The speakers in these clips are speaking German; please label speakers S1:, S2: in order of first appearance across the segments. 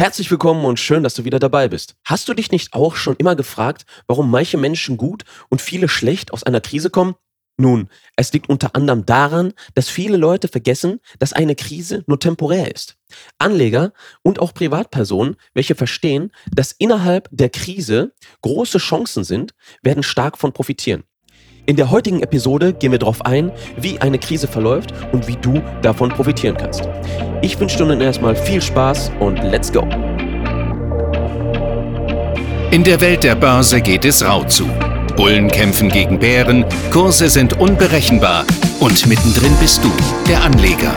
S1: Herzlich willkommen und schön, dass du wieder dabei bist. Hast du dich nicht auch schon immer gefragt, warum manche Menschen gut und viele schlecht aus einer Krise kommen? Nun, es liegt unter anderem daran, dass viele Leute vergessen, dass eine Krise nur temporär ist. Anleger und auch Privatpersonen, welche verstehen, dass innerhalb der Krise große Chancen sind, werden stark von profitieren. In der heutigen Episode gehen wir darauf ein, wie eine Krise verläuft und wie du davon profitieren kannst. Ich wünsche dir nun erstmal viel Spaß und let's go.
S2: In der Welt der Börse geht es rau zu. Bullen kämpfen gegen Bären, Kurse sind unberechenbar und mittendrin bist du, der Anleger.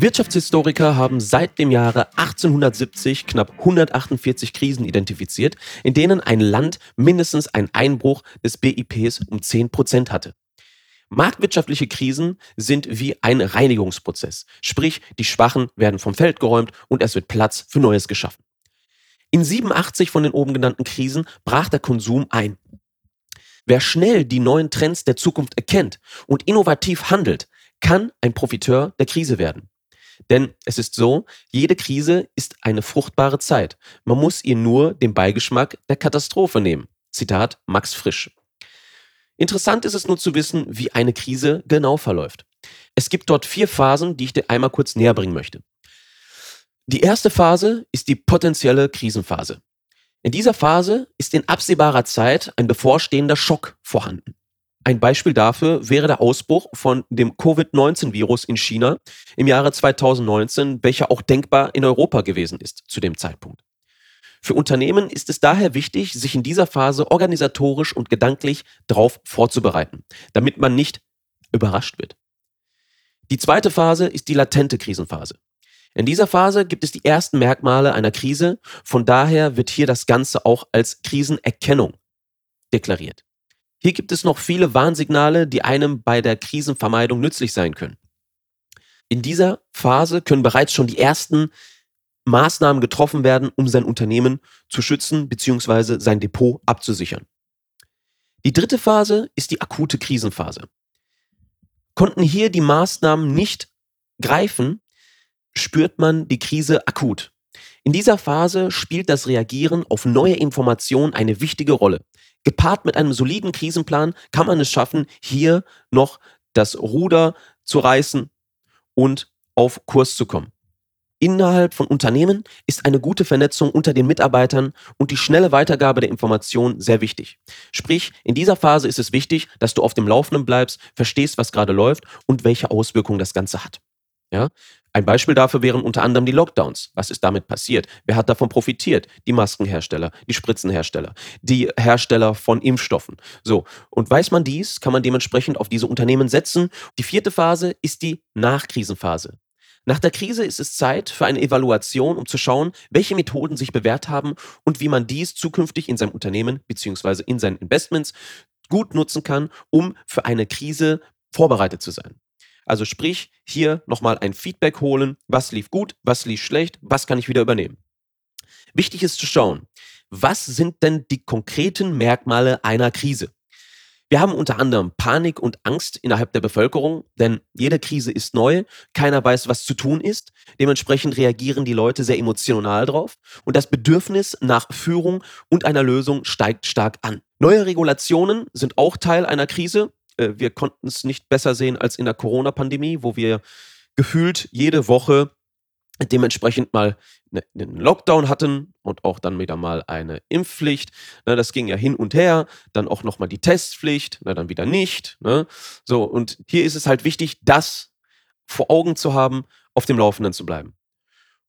S1: Wirtschaftshistoriker haben seit dem Jahre 1870 knapp 148 Krisen identifiziert, in denen ein Land mindestens einen Einbruch des BIPs um 10 Prozent hatte. Marktwirtschaftliche Krisen sind wie ein Reinigungsprozess, sprich die Schwachen werden vom Feld geräumt und es wird Platz für Neues geschaffen. In 87 von den oben genannten Krisen brach der Konsum ein. Wer schnell die neuen Trends der Zukunft erkennt und innovativ handelt, kann ein Profiteur der Krise werden. Denn es ist so, jede Krise ist eine fruchtbare Zeit. Man muss ihr nur den Beigeschmack der Katastrophe nehmen. Zitat Max Frisch. Interessant ist es nur zu wissen, wie eine Krise genau verläuft. Es gibt dort vier Phasen, die ich dir einmal kurz näher bringen möchte. Die erste Phase ist die potenzielle Krisenphase. In dieser Phase ist in absehbarer Zeit ein bevorstehender Schock vorhanden. Ein Beispiel dafür wäre der Ausbruch von dem Covid-19-Virus in China im Jahre 2019, welcher auch denkbar in Europa gewesen ist zu dem Zeitpunkt. Für Unternehmen ist es daher wichtig, sich in dieser Phase organisatorisch und gedanklich darauf vorzubereiten, damit man nicht überrascht wird. Die zweite Phase ist die latente Krisenphase. In dieser Phase gibt es die ersten Merkmale einer Krise, von daher wird hier das Ganze auch als Krisenerkennung deklariert. Hier gibt es noch viele Warnsignale, die einem bei der Krisenvermeidung nützlich sein können. In dieser Phase können bereits schon die ersten Maßnahmen getroffen werden, um sein Unternehmen zu schützen bzw. sein Depot abzusichern. Die dritte Phase ist die akute Krisenphase. Konnten hier die Maßnahmen nicht greifen, spürt man die Krise akut. In dieser Phase spielt das Reagieren auf neue Informationen eine wichtige Rolle. Gepaart mit einem soliden Krisenplan kann man es schaffen, hier noch das Ruder zu reißen und auf Kurs zu kommen. Innerhalb von Unternehmen ist eine gute Vernetzung unter den Mitarbeitern und die schnelle Weitergabe der Informationen sehr wichtig. Sprich, in dieser Phase ist es wichtig, dass du auf dem Laufenden bleibst, verstehst, was gerade läuft und welche Auswirkungen das Ganze hat. Ja? Ein Beispiel dafür wären unter anderem die Lockdowns. Was ist damit passiert? Wer hat davon profitiert? Die Maskenhersteller, die Spritzenhersteller, die Hersteller von Impfstoffen. So. Und weiß man dies, kann man dementsprechend auf diese Unternehmen setzen. Die vierte Phase ist die Nachkrisenphase. Nach der Krise ist es Zeit für eine Evaluation, um zu schauen, welche Methoden sich bewährt haben und wie man dies zukünftig in seinem Unternehmen bzw. in seinen Investments gut nutzen kann, um für eine Krise vorbereitet zu sein. Also sprich, hier nochmal ein Feedback holen, was lief gut, was lief schlecht, was kann ich wieder übernehmen. Wichtig ist zu schauen, was sind denn die konkreten Merkmale einer Krise? Wir haben unter anderem Panik und Angst innerhalb der Bevölkerung, denn jede Krise ist neu, keiner weiß, was zu tun ist. Dementsprechend reagieren die Leute sehr emotional drauf und das Bedürfnis nach Führung und einer Lösung steigt stark an. Neue Regulationen sind auch Teil einer Krise. Äh, wir konnten es nicht besser sehen als in der Corona-Pandemie, wo wir gefühlt jede Woche dementsprechend mal ne, einen Lockdown hatten und auch dann wieder mal eine Impfpflicht. Ne, das ging ja hin und her. Dann auch nochmal die Testpflicht, ne, dann wieder nicht. So, und hier ist es halt wichtig, das vor Augen zu haben, auf dem Laufenden zu bleiben.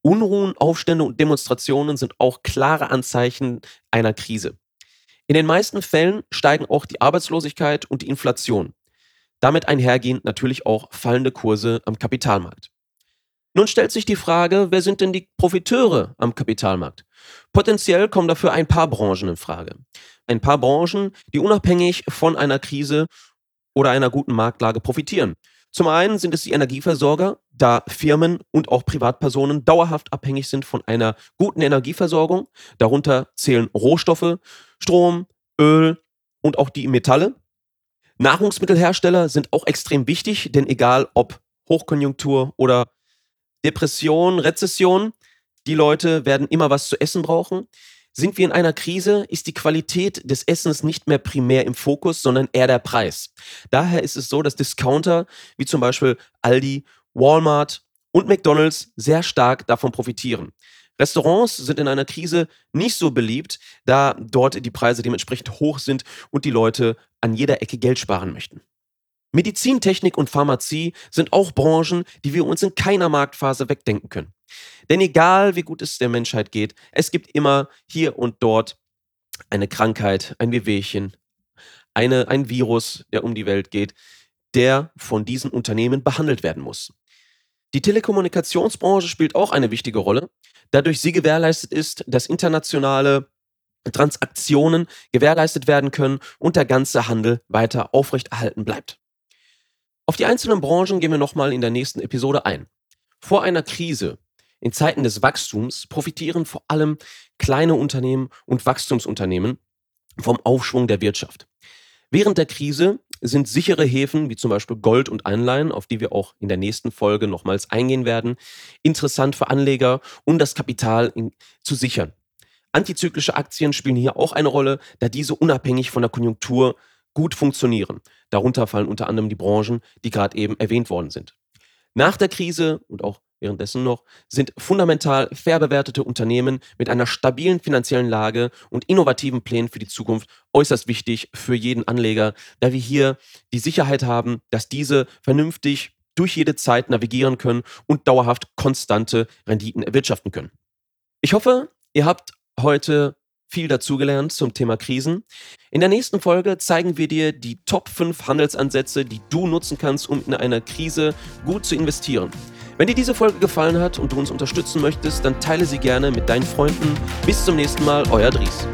S1: Unruhen, Aufstände und Demonstrationen sind auch klare Anzeichen einer Krise. In den meisten Fällen steigen auch die Arbeitslosigkeit und die Inflation. Damit einhergehend natürlich auch fallende Kurse am Kapitalmarkt. Nun stellt sich die Frage, wer sind denn die Profiteure am Kapitalmarkt? Potenziell kommen dafür ein paar Branchen in Frage. Ein paar Branchen, die unabhängig von einer Krise oder einer guten Marktlage profitieren. Zum einen sind es die Energieversorger, da Firmen und auch Privatpersonen dauerhaft abhängig sind von einer guten Energieversorgung. Darunter zählen Rohstoffe, Strom, Öl und auch die Metalle. Nahrungsmittelhersteller sind auch extrem wichtig, denn egal ob Hochkonjunktur oder Depression, Rezession, die Leute werden immer was zu essen brauchen. Sind wir in einer Krise, ist die Qualität des Essens nicht mehr primär im Fokus, sondern eher der Preis. Daher ist es so, dass Discounter wie zum Beispiel Aldi, Walmart und McDonald's sehr stark davon profitieren. Restaurants sind in einer Krise nicht so beliebt, da dort die Preise dementsprechend hoch sind und die Leute an jeder Ecke Geld sparen möchten. Medizintechnik und Pharmazie sind auch Branchen, die wir uns in keiner Marktphase wegdenken können. Denn egal wie gut es der Menschheit geht, es gibt immer hier und dort eine Krankheit, ein Wehwehchen, eine, ein Virus, der um die Welt geht, der von diesen Unternehmen behandelt werden muss. Die Telekommunikationsbranche spielt auch eine wichtige Rolle, dadurch sie gewährleistet ist, dass internationale Transaktionen gewährleistet werden können und der ganze Handel weiter aufrechterhalten bleibt. Auf die einzelnen Branchen gehen wir nochmal in der nächsten Episode ein. Vor einer Krise in Zeiten des Wachstums profitieren vor allem kleine Unternehmen und Wachstumsunternehmen vom Aufschwung der Wirtschaft. Während der Krise sind sichere Häfen wie zum Beispiel Gold und Anleihen, auf die wir auch in der nächsten Folge nochmals eingehen werden, interessant für Anleger, um das Kapital in, zu sichern. Antizyklische Aktien spielen hier auch eine Rolle, da diese unabhängig von der Konjunktur gut funktionieren. Darunter fallen unter anderem die Branchen, die gerade eben erwähnt worden sind. Nach der Krise und auch währenddessen noch sind fundamental fair bewertete Unternehmen mit einer stabilen finanziellen Lage und innovativen Plänen für die Zukunft äußerst wichtig für jeden Anleger, da wir hier die Sicherheit haben, dass diese vernünftig durch jede Zeit navigieren können und dauerhaft konstante Renditen erwirtschaften können. Ich hoffe, ihr habt heute viel dazugelernt zum Thema Krisen. In der nächsten Folge zeigen wir dir die Top 5 Handelsansätze, die du nutzen kannst, um in einer Krise gut zu investieren. Wenn dir diese Folge gefallen hat und du uns unterstützen möchtest, dann teile sie gerne mit deinen Freunden. Bis zum nächsten Mal, euer Dries.